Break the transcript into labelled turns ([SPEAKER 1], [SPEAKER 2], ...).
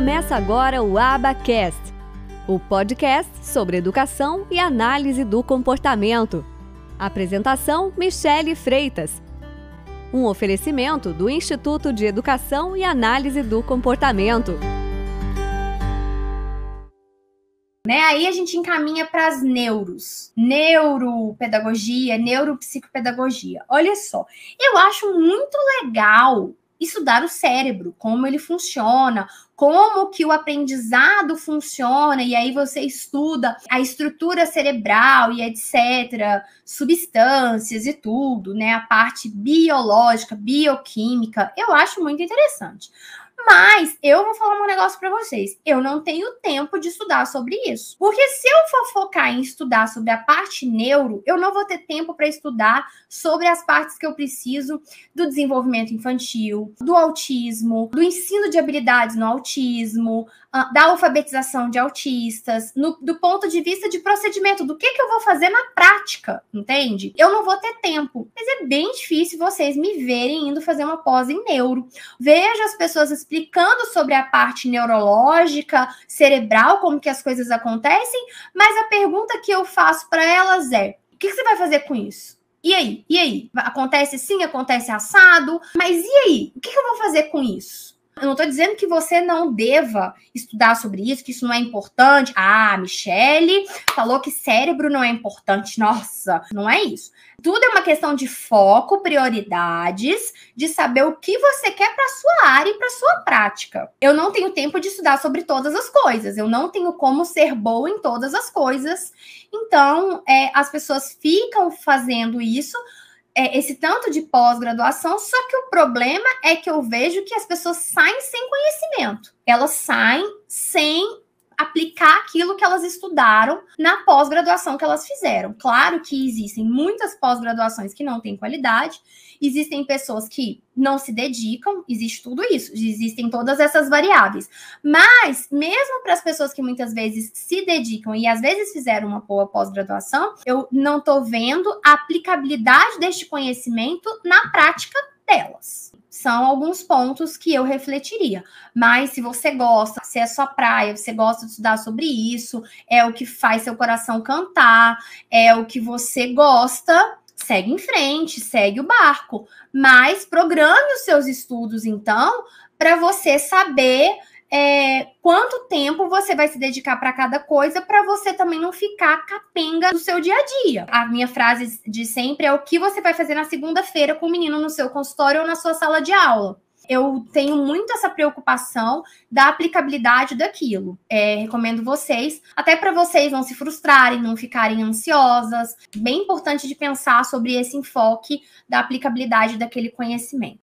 [SPEAKER 1] Começa agora o Abacast, o podcast sobre educação e análise do comportamento. Apresentação: Michele Freitas. Um oferecimento do Instituto de Educação e Análise do Comportamento.
[SPEAKER 2] Né? Aí a gente encaminha para as neuros, neuropedagogia, neuropsicopedagogia. Olha só, eu acho muito legal estudar o cérebro, como ele funciona, como que o aprendizado funciona, e aí você estuda a estrutura cerebral e etc, substâncias e tudo, né? A parte biológica, bioquímica, eu acho muito interessante. Mas eu vou falar um negócio para vocês. Eu não tenho tempo de estudar sobre isso. Porque se eu for focar em estudar sobre a parte neuro, eu não vou ter tempo para estudar sobre as partes que eu preciso do desenvolvimento infantil, do autismo, do ensino de habilidades no autismo, ah, da alfabetização de autistas, no, do ponto de vista de procedimento, do que, que eu vou fazer na prática, entende? Eu não vou ter tempo. Mas é bem difícil vocês me verem indo fazer uma pós em neuro. Vejo as pessoas explicando sobre a parte neurológica, cerebral, como que as coisas acontecem, mas a pergunta que eu faço para elas é: o que, que você vai fazer com isso? E aí? E aí? Acontece sim, acontece assado, mas e aí? O que eu vou fazer com isso? Eu não estou dizendo que você não deva estudar sobre isso, que isso não é importante. Ah, Michele falou que cérebro não é importante. Nossa, não é isso. Tudo é uma questão de foco, prioridades, de saber o que você quer para sua área e para sua prática. Eu não tenho tempo de estudar sobre todas as coisas. Eu não tenho como ser boa em todas as coisas. Então, é, as pessoas ficam fazendo isso é, esse tanto de pós-graduação, só que o problema é que eu vejo que as pessoas saem sem conhecimento. Elas saem aplicar aquilo que elas estudaram na pós-graduação que elas fizeram. Claro que existem muitas pós-graduações que não têm qualidade, existem pessoas que não se dedicam, existe tudo isso, existem todas essas variáveis. Mas, mesmo para as pessoas que muitas vezes se dedicam e às vezes fizeram uma boa pós-graduação, eu não estou vendo a aplicabilidade deste conhecimento na prática delas são alguns pontos que eu refletiria. Mas se você gosta, se é sua praia, você gosta de estudar sobre isso, é o que faz seu coração cantar, é o que você gosta, segue em frente, segue o barco. Mas programe os seus estudos, então, para você saber é, quanto tempo você vai se dedicar para cada coisa para você também não ficar capenga do seu dia a dia. A minha frase de sempre é o que você vai fazer na segunda-feira com o menino no seu consultório ou na sua sala de aula. Eu tenho muito essa preocupação da aplicabilidade daquilo. É, recomendo vocês, até para vocês não se frustrarem, não ficarem ansiosas. Bem importante de pensar sobre esse enfoque da aplicabilidade daquele conhecimento.